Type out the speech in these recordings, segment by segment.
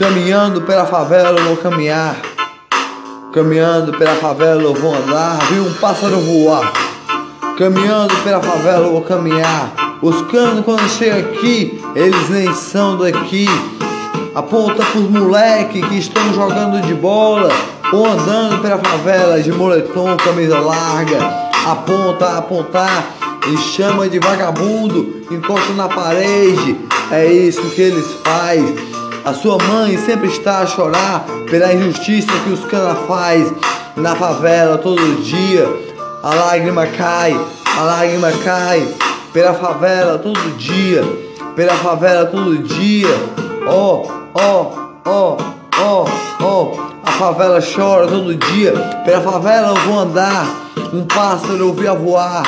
Caminhando pela favela eu vou caminhar. Caminhando pela favela eu vou andar. Vi um pássaro voar. Caminhando pela favela eu vou caminhar. Os canos quando chegam aqui, eles nem são daqui. Aponta pros moleque que estão jogando de bola ou andando pela favela de moletom, camisa larga. Aponta, apontar e chama de vagabundo, encosta na parede. É isso que eles fazem. A sua mãe sempre está a chorar pela injustiça que os cana faz na favela todo dia. A lágrima cai, a lágrima cai pela favela todo dia, pela favela todo dia. Ó, ó, ó, ó, ó. A favela chora todo dia. Pela favela eu vou andar. Um pássaro eu vi a voar.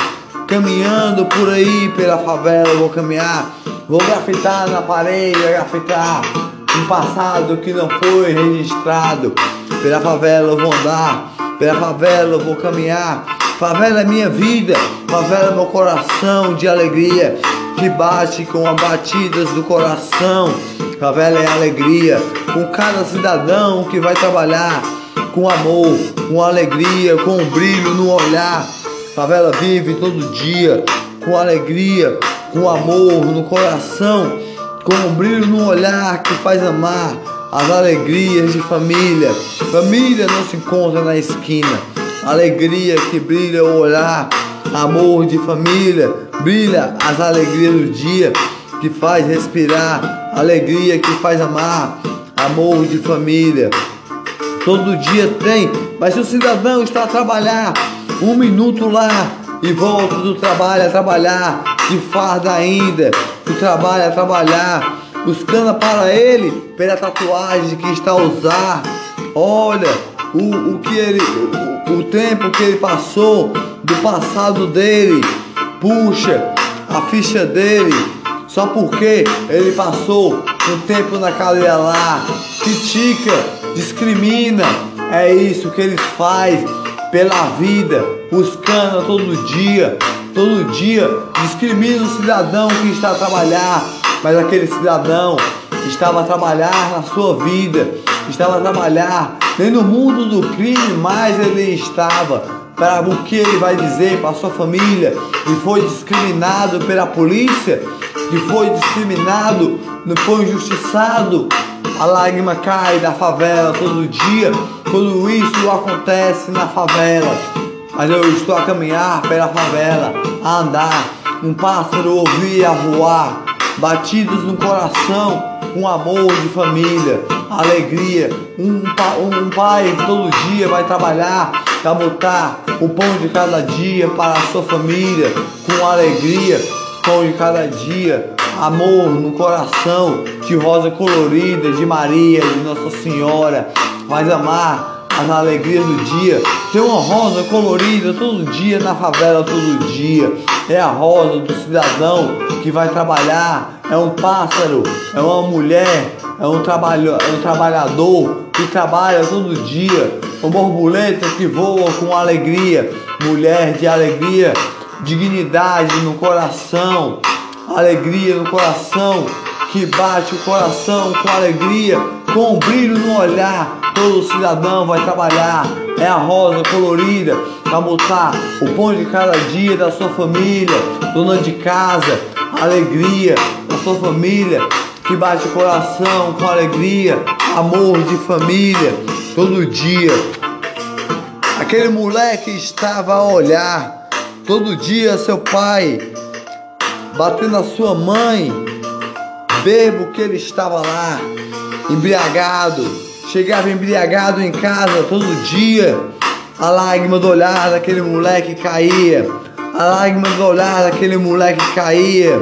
Caminhando por aí pela favela eu vou caminhar. Vou grafitar na parede, grafitar um passado que não foi registrado. Pela favela eu vou andar, pela favela eu vou caminhar. Favela é minha vida, favela é meu coração de alegria que bate com as batidas do coração. Favela é alegria, com cada cidadão que vai trabalhar com amor, com alegria, com um brilho no olhar. Favela vive todo dia com alegria, com amor no coração, com um brilho no olhar que faz amar as alegrias de família. Família não se encontra na esquina. Alegria que brilha o olhar, amor de família, brilha as alegrias do dia que faz respirar, alegria que faz amar, amor de família. Todo dia tem, mas se o cidadão está a trabalhar, um minuto lá e volta do trabalho a trabalhar, de farda ainda, do trabalho a trabalhar, buscando para ele pela tatuagem que está a usar. Olha o, o que ele, o, o tempo que ele passou do passado dele, puxa a ficha dele, só porque ele passou um tempo na cadeia lá, critica, discrimina, é isso que ele faz pela vida, buscando todo dia, todo dia, discrimina o cidadão que está a trabalhar, mas aquele cidadão estava a trabalhar na sua vida, estava a trabalhar nem no mundo do crime, mas ele estava para o que ele vai dizer para a sua família e foi discriminado pela polícia, e foi discriminado, foi injustiçado. A lágrima cai da favela todo dia, tudo isso acontece na favela. Mas eu estou a caminhar pela favela, a andar, um pássaro ouvir a voar, batidos no coração, um amor de família, alegria. Um, um pai todo dia vai trabalhar para botar o pão de cada dia para a sua família, com alegria, pão de cada dia, amor no coração, de rosa colorida, de Maria, de Nossa Senhora, mas amar as alegrias do dia. Tem uma rosa colorida todo dia na favela, todo dia. É a rosa do cidadão que vai trabalhar, é um pássaro, é uma mulher, é um, trabalho, é um trabalhador que trabalha todo dia, uma borboleta que voa com alegria, mulher de alegria, dignidade no coração, alegria no coração, que bate o coração com alegria, com um brilho no olhar. Todo cidadão vai trabalhar, é a rosa colorida, para botar o pão de cada dia da sua família, dona de casa, alegria da sua família, que bate o coração com alegria, amor de família, todo dia. Aquele moleque estava a olhar, todo dia seu pai, batendo a sua mãe, bebo que ele estava lá, embriagado, chegava embriagado em casa todo dia, a lágrima do olhar daquele moleque caía, a lágrima do olhar daquele moleque caía,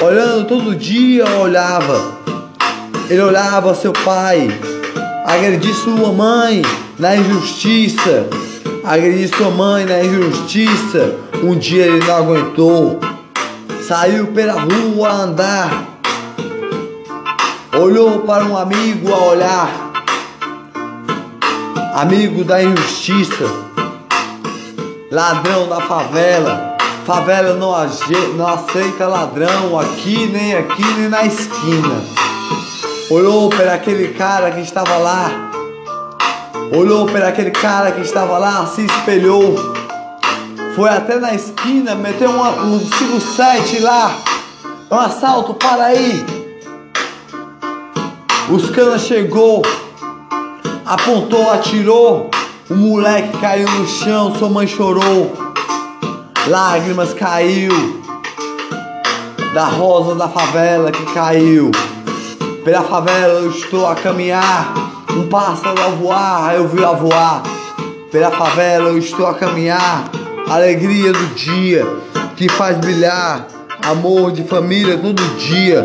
olhando todo dia olhava, ele olhava seu pai, agredir sua mãe na injustiça, agredir sua mãe na injustiça, um dia ele não aguentou, saiu pela rua a andar, olhou para um amigo a olhar, amigo da injustiça, ladrão da favela. Favela não, não aceita ladrão aqui, nem aqui, nem na esquina. olhou para aquele cara que estava lá, olhou para aquele cara que estava lá, se espelhou, foi até na esquina, meteu uma, um 5-7 lá, um assalto, para aí. Os canas chegou, apontou, atirou, o moleque caiu no chão, sua mãe chorou, lágrimas caiu da rosa da favela que caiu. Pela favela eu estou a caminhar, um pássaro a voar, eu vi a voar. Pela favela eu estou a caminhar, alegria do dia que faz brilhar, amor de família todo dia.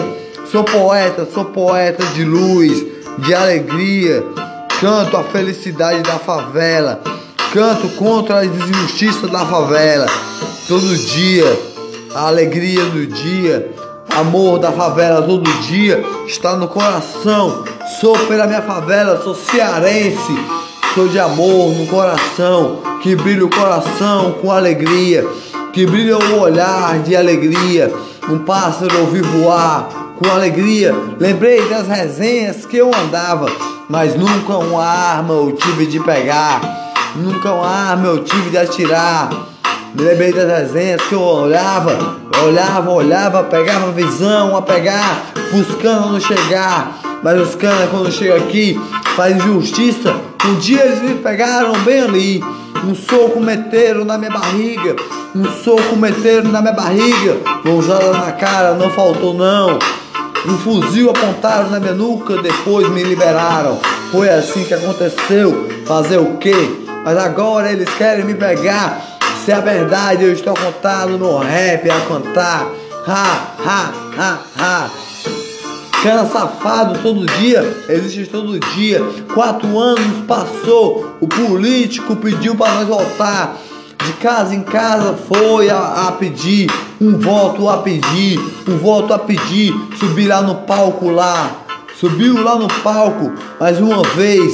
Sou poeta, sou poeta de luz, de alegria. Canto a felicidade da favela, canto contra as injustiças da favela. Todo dia, a alegria do dia, amor da favela todo dia está no coração. Sou pela minha favela, sou cearense, sou de amor no coração, que brilha o coração com alegria, que brilha o olhar de alegria. Um pássaro ouvi voar com alegria. Lembrei das resenhas que eu andava, mas nunca uma arma eu tive de pegar, nunca uma arma eu tive de atirar. Lembrei das resenhas que eu olhava, olhava, olhava, pegava visão a pegar, buscando não chegar. Mas os caras quando chegam aqui fazem justiça. Um dia eles me pegaram bem ali. Um soco meteram na minha barriga. Um soco meteram na minha barriga. Mãozada na cara, não faltou não. Um fuzil apontaram na minha nuca, depois me liberaram. Foi assim que aconteceu. Fazer o quê? Mas agora eles querem me pegar. Se é verdade eu estou contado no rap a cantar. Ha, ha, ha, ha. Cana safado todo dia, existe todo dia. Quatro anos passou, o político pediu para nós voltar. De casa em casa foi a, a, pedir, um voto a pedir, um voto a pedir. Subir lá no palco lá, subiu lá no palco mais uma vez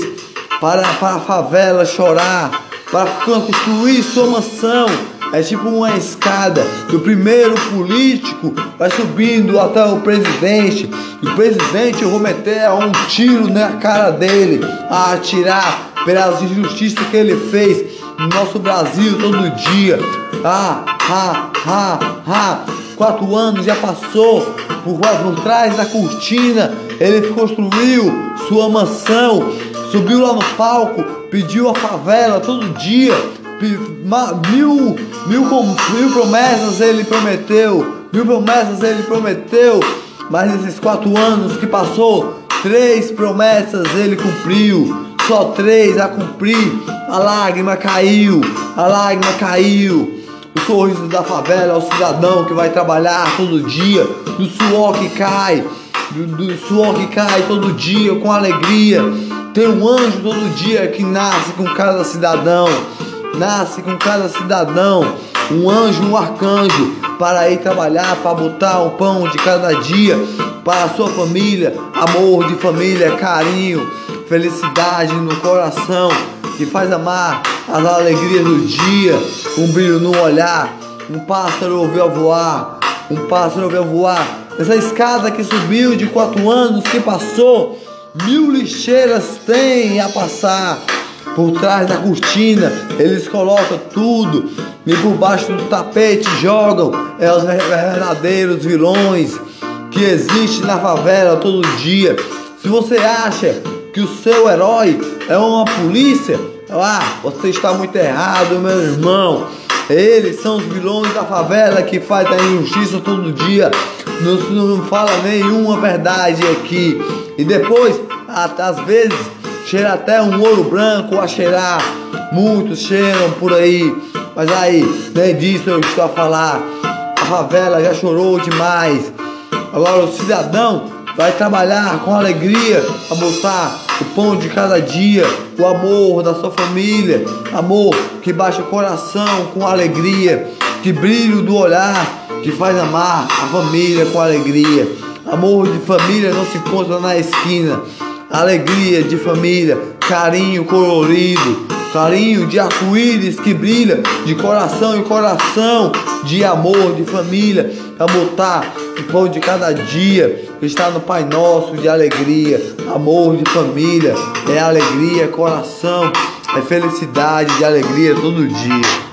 para, para a favela chorar, para construir sua mansão. É tipo uma escada. O primeiro político vai subindo até o presidente. E o presidente eu vou meter um tiro na cara dele, a atirar pelas injustiças que ele fez no nosso Brasil todo dia. Ah, ah, ah, ah. Quatro anos já passou. Por, por trás da cortina. Ele construiu sua mansão, subiu lá no palco, pediu a favela todo dia. Mil, mil, mil promessas ele prometeu, mil promessas ele prometeu, mas nesses quatro anos que passou, três promessas ele cumpriu, só três a cumprir. A lágrima caiu, a lágrima caiu. O sorriso da favela é o cidadão que vai trabalhar todo dia, do suor que cai, do, do suor que cai todo dia com alegria. Tem um anjo todo dia que nasce com cada cidadão nasce com cada cidadão um anjo, um arcanjo para ir trabalhar, para botar o pão de cada dia para a sua família, amor de família, carinho, felicidade no coração que faz amar as alegrias do dia, um brilho no olhar, um pássaro ouviu voar, um pássaro ouviu voar. Essa escada que subiu de quatro anos que passou, mil lixeiras tem a passar por trás da cortina, eles colocam tudo e por baixo do tapete jogam é os verdadeiros vilões que existem na favela todo dia. Se você acha que o seu herói é uma polícia, ah, você está muito errado, meu irmão. Eles são os vilões da favela que faz a injustiça todo dia. Não, não fala nenhuma verdade aqui. E depois, às vezes, cheira até um ouro branco a cheirar. Muitos cheiram por aí, mas aí, nem disso eu estou a falar. A favela já chorou demais. Agora o cidadão vai trabalhar com alegria a botar o pão de cada dia, o amor da sua família, amor que baixa o coração com alegria, que brilho do olhar que faz amar a família com alegria. Amor de família não se encontra na esquina alegria de família, carinho colorido, carinho de arco-íris que brilha de coração em coração, de amor, de família, para botar o pão de cada dia que está no Pai Nosso de alegria, amor de família, é alegria, é coração, é felicidade, de alegria todo dia.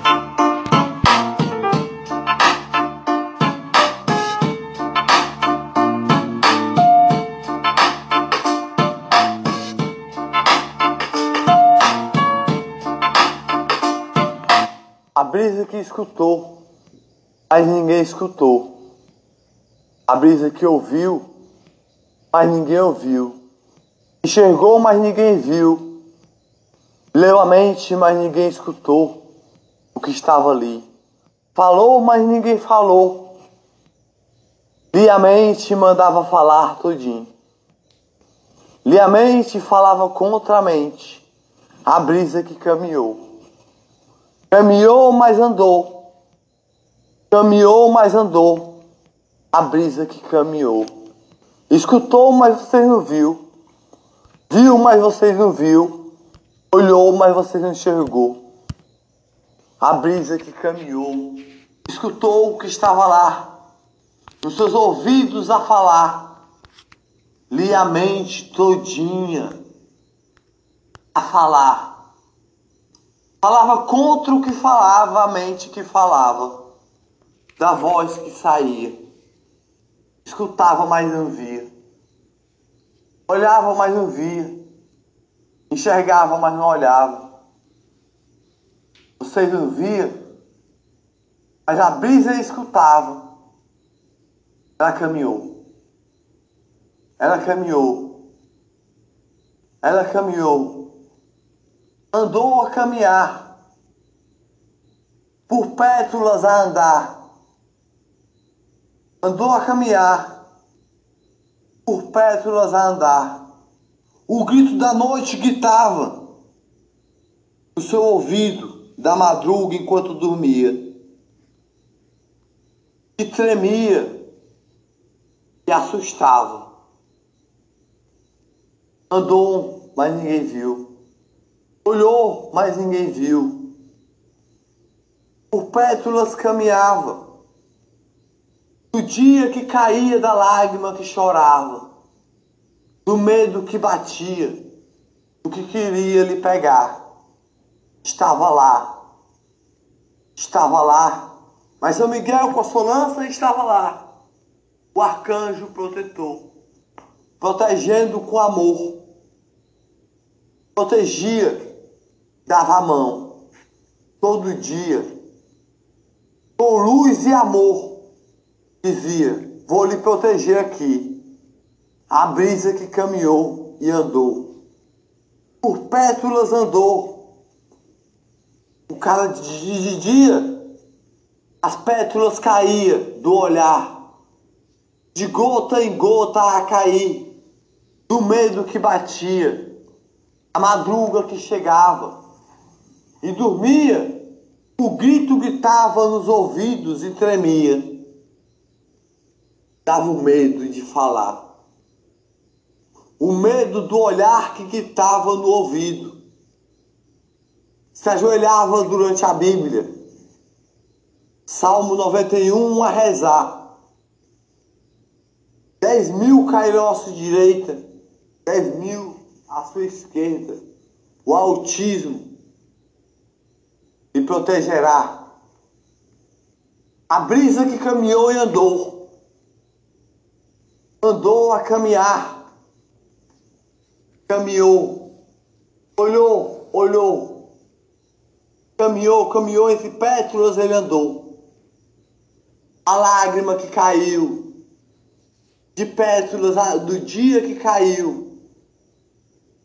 Brisa que escutou, mas ninguém escutou. A brisa que ouviu, mas ninguém ouviu. Enxergou, mas ninguém viu. Leu a mente, mas ninguém escutou o que estava ali. Falou, mas ninguém falou. Lia a mente mandava falar tudinho. Lia a mente falava contra a mente. A brisa que caminhou. Caminhou, mas andou. Caminhou, mas andou. A brisa que caminhou. Escutou, mas vocês não viu. Viu, mas vocês não viu. Olhou, mas vocês não enxergou. A brisa que caminhou. Escutou o que estava lá. Nos seus ouvidos a falar. Li a mente todinha a falar Falava contra o que falava a mente que falava, da voz que saía. Escutava, mas não via. Olhava, mas não via. Enxergava, mas não olhava. Vocês não viam, mas a brisa escutava. Ela caminhou. Ela caminhou. Ela caminhou andou a caminhar, por pétalas a andar, andou a caminhar, por pétalas a andar. O grito da noite gritava no seu ouvido da madruga enquanto dormia, e tremia e assustava. Andou, mas ninguém viu. Olhou, mas ninguém viu. Por pétalas caminhava. Do dia que caía da lágrima que chorava. Do medo que batia. Do que queria lhe pegar. Estava lá. Estava lá. Mas São Miguel com a sua lança estava lá. O arcanjo protetor. Protegendo com amor. Protegia dava a mão todo dia, com luz e amor, dizia: Vou lhe proteger aqui. A brisa que caminhou e andou, por pétalas andou. O cara de dia, as pétalas caía do olhar, de gota em gota a cair, do medo que batia, a madruga que chegava e dormia, o grito gritava nos ouvidos e tremia. Dava o medo de falar. O medo do olhar que gritava no ouvido. Se ajoelhava durante a Bíblia. Salmo 91 a rezar. Dez mil cairão à sua direita, dez mil à sua esquerda. O autismo e protegerá. A brisa que caminhou e andou, andou a caminhar, caminhou, olhou, olhou, caminhou, caminhou entre pétalas ele andou. A lágrima que caiu, de pétalas do dia que caiu,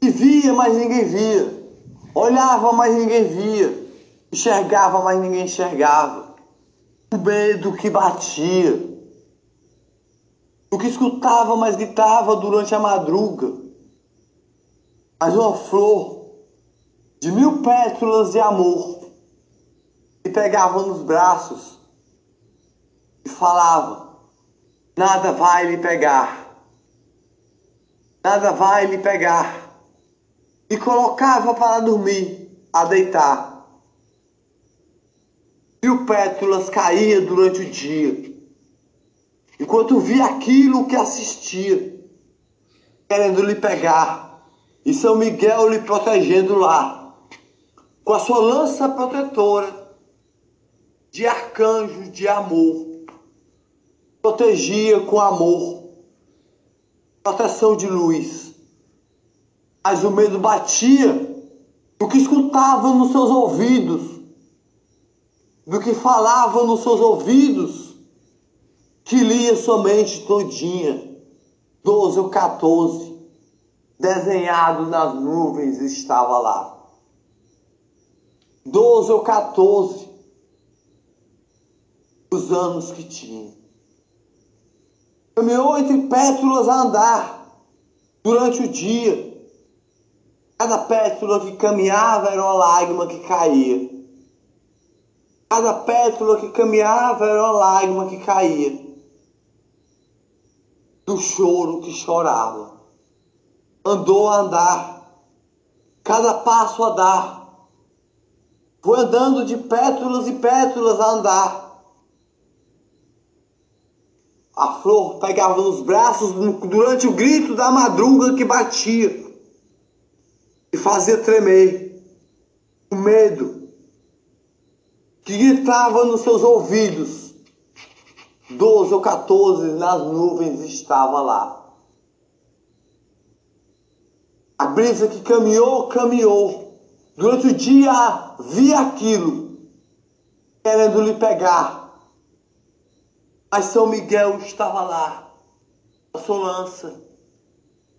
e via, mas ninguém via, olhava, mas ninguém via Enxergava, mas ninguém enxergava. O medo que batia. O que escutava, mas gritava durante a madruga. Mas uma flor de mil pétalas de amor que pegava nos braços e falava: Nada vai lhe pegar, nada vai lhe pegar. E colocava para dormir a deitar. Viu pétalas cair durante o dia. Enquanto via aquilo que assistia, querendo lhe pegar, e São Miguel lhe protegendo lá, com a sua lança protetora de arcanjo de amor, protegia com amor, proteção de luz. Mas o medo batia do que escutava nos seus ouvidos, do que falava nos seus ouvidos, que lia somente todinha, 12 ou 14, desenhado nas nuvens estava lá. 12 ou 14, os anos que tinha. Caminhou entre pétalas a andar durante o dia Cada pétala que caminhava era uma lágrima que caía. Cada pétala que caminhava era uma lágrima que caía. Do choro que chorava. Andou a andar. Cada passo a dar. Foi andando de pétalas e pétalas a andar. A flor pegava nos braços durante o grito da madruga que batia e fazia tremer o medo que gritava nos seus ouvidos. Doze ou quatorze nas nuvens estava lá. A brisa que caminhou, caminhou. Durante o dia via aquilo, querendo lhe pegar. Mas São Miguel estava lá, a sua lança.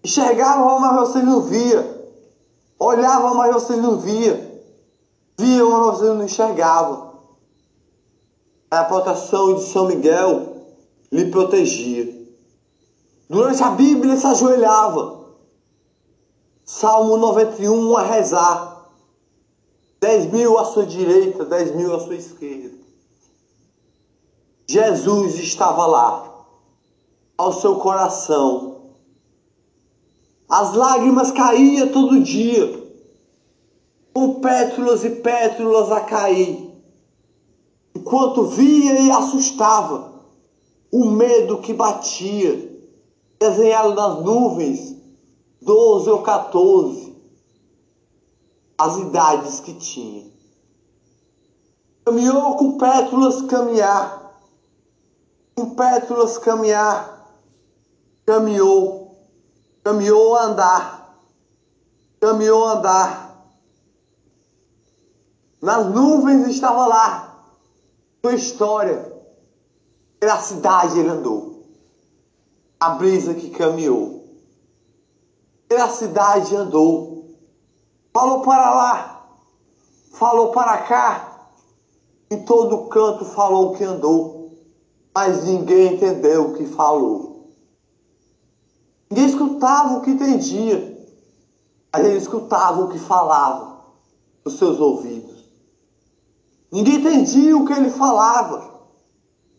Enxergava, mas você não via. Olhava, mas você não via. Via, mas você não enxergava. A proteção de São Miguel lhe protegia. Durante a Bíblia se ajoelhava. Salmo 91 a rezar. Dez mil à sua direita, dez mil à sua esquerda. Jesus estava lá, ao seu coração as lágrimas caíam todo dia, com pétalas e pétalas a cair, enquanto via e assustava o medo que batia, desenhado nas nuvens, doze ou quatorze, as idades que tinha. Caminhou com pétalas caminhar, com pétalas caminhar, caminhou caminhou andar, caminhou andar. Nas nuvens estava lá, sua história. Pela cidade ele andou. A brisa que caminhou. Pela cidade andou. Falou para lá, falou para cá. Em todo canto falou que andou. Mas ninguém entendeu o que falou. Ninguém escutava o que entendia, mas ele escutava o que falava nos seus ouvidos. Ninguém entendia o que ele falava,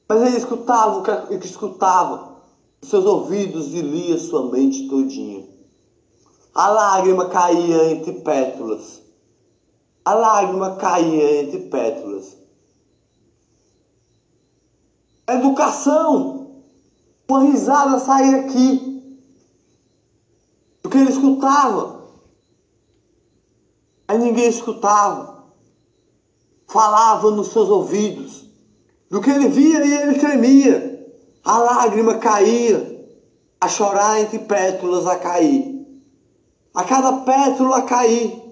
mas ele escutava o que, escutava seus ouvidos e lia sua mente todinha. A lágrima caía entre pétalas. A lágrima caía entre pétalas. Educação. Uma risada saía aqui do que ele escutava. Aí ninguém escutava. Falava nos seus ouvidos. Do que ele via e ele tremia. A lágrima caía. A chorar entre pétalas a cair. A cada pétala a cair.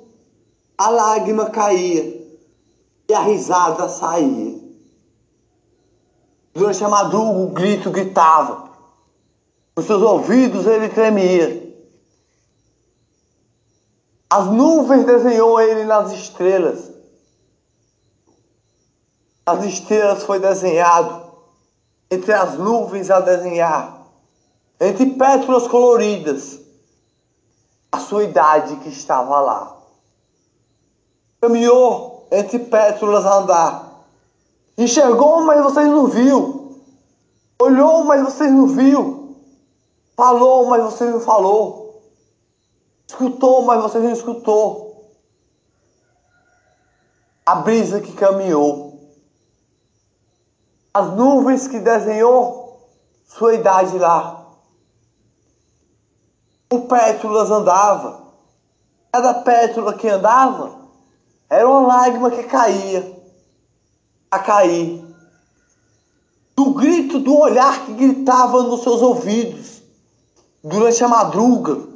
A lágrima caía. E a risada saía. Durante a madruga o grito gritava. Nos seus ouvidos ele tremia. As nuvens desenhou ele nas estrelas. As estrelas foi desenhado entre as nuvens a desenhar, entre pétalas coloridas, a sua idade que estava lá. Caminhou entre pétalas a andar. Enxergou, mas vocês não viu. Olhou, mas vocês não viu. Falou, mas vocês não falou. Escutou, mas você não escutou. a brisa que caminhou, as nuvens que desenhou sua idade lá. O pétalas andava, cada pétala que andava era uma lágrima que caía, a cair. Do grito, do olhar que gritava nos seus ouvidos durante a madruga,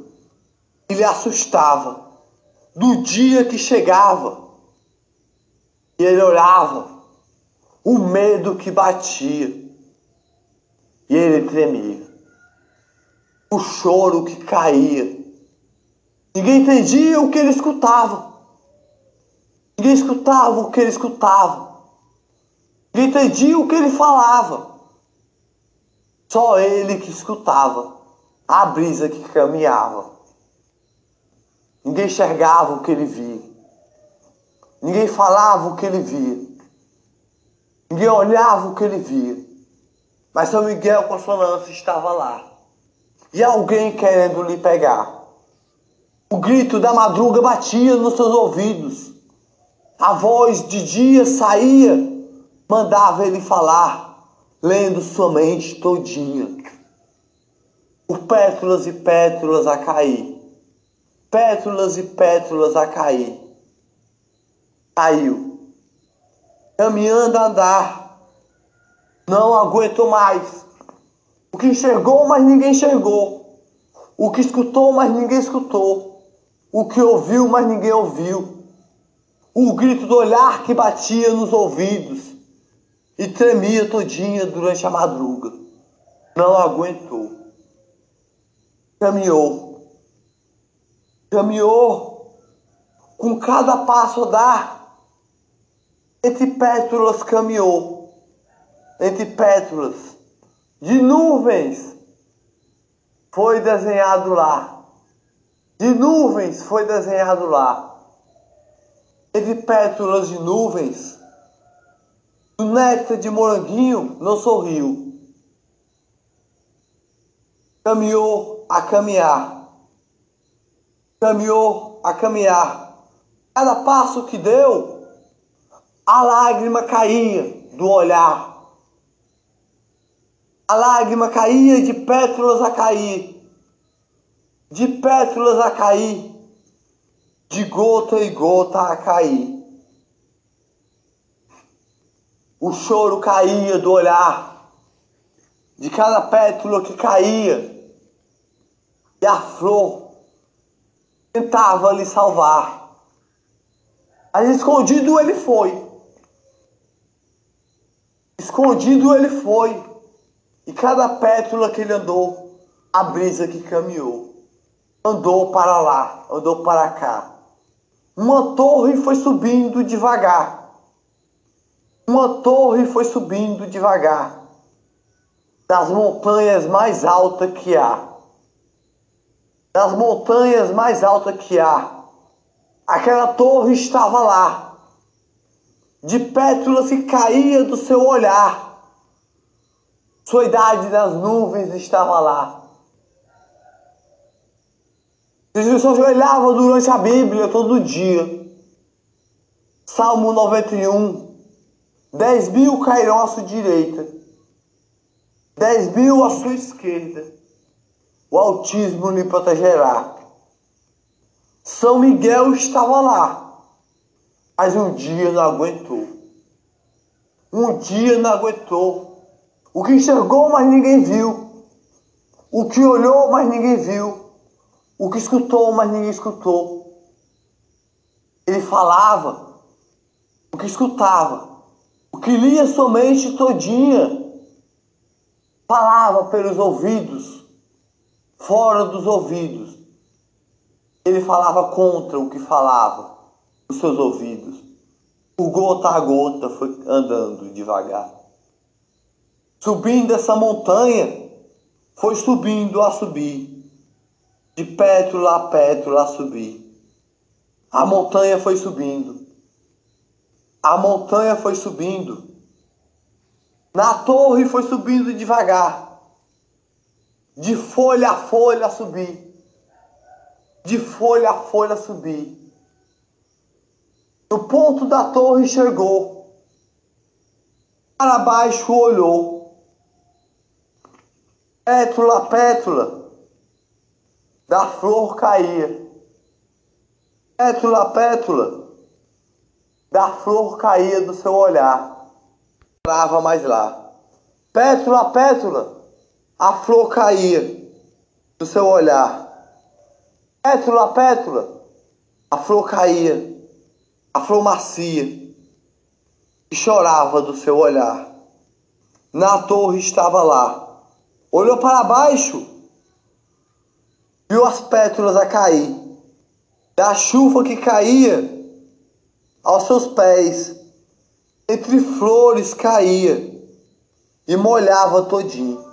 ele assustava. Do dia que chegava, e ele olhava, o medo que batia, e ele tremia, o choro que caía. Ninguém entendia o que ele escutava, ninguém escutava o que ele escutava, ninguém entendia o que ele falava, só ele que escutava a brisa que caminhava. Ninguém enxergava o que ele via. Ninguém falava o que ele via. Ninguém olhava o que ele via. Mas São Miguel com a sua lança estava lá. E alguém querendo lhe pegar. O grito da madruga batia nos seus ouvidos. A voz de dia saía, mandava ele falar, lendo sua mente todinha. Por pétalas e pétalas a cair. Pétalas e pétalas a cair caiu. Caminhando a andar, não aguentou mais. O que enxergou, mas ninguém enxergou. O que escutou, mas ninguém escutou. O que ouviu, mas ninguém ouviu. O grito do olhar que batia nos ouvidos e tremia todinha durante a madruga. Não aguentou. Caminhou. Caminhou com cada passo a dar entre pétalas caminhou, entre pétalas de nuvens foi desenhado lá. De nuvens foi desenhado lá. Entre pétalas de nuvens, o néctar de moranguinho não sorriu. Caminhou a caminhar. Caminhou a caminhar. Cada passo que deu, a lágrima caía do olhar. A lágrima caía de pétalas a cair, de pétalas a cair, de gota e gota a cair. O choro caía do olhar, de cada pétala que caía, e a flor tentava lhe salvar. Mas escondido ele foi Escondido ele foi, e cada pétala que ele andou, a brisa que caminhou. Andou para lá, andou para cá. Uma torre foi subindo devagar. Uma torre foi subindo devagar. Das montanhas mais altas que há. Das montanhas mais altas que há. Aquela torre estava lá de pétalas que caía do seu olhar. Sua idade nas nuvens estava lá. Jesus só olhava durante a Bíblia todo dia. Salmo 91. Dez mil cairão à sua direita, dez mil à sua esquerda. O autismo lhe protegerá. São Miguel estava lá mas um dia não aguentou. Um dia não aguentou. O que enxergou, mas ninguém viu. O que olhou, mas ninguém viu. O que escutou, mas ninguém escutou. Ele falava o que escutava, o que lia sua mente todinha. Falava pelos ouvidos, fora dos ouvidos. Ele falava contra o que falava seus ouvidos. O gota a gota foi andando devagar. Subindo essa montanha, foi subindo a subir. De pétala a pétala a subir. A montanha foi subindo. A montanha foi subindo. Na torre foi subindo devagar. De folha a folha a subir. De folha a folha a subir No ponto da torre chegou, para baixo olhou. Pétula, pétula, da flor caía. Pétula, pétula, da flor caía do seu olhar. Trava mais lá. Pétula, pétula, a flor caía do seu olhar. Pétula, pétula, a flor caía, a flor macia, e chorava do seu olhar. Na torre estava lá, olhou para baixo, viu as pétalas a cair, da chuva que caía aos seus pés, entre flores caía e molhava todinho.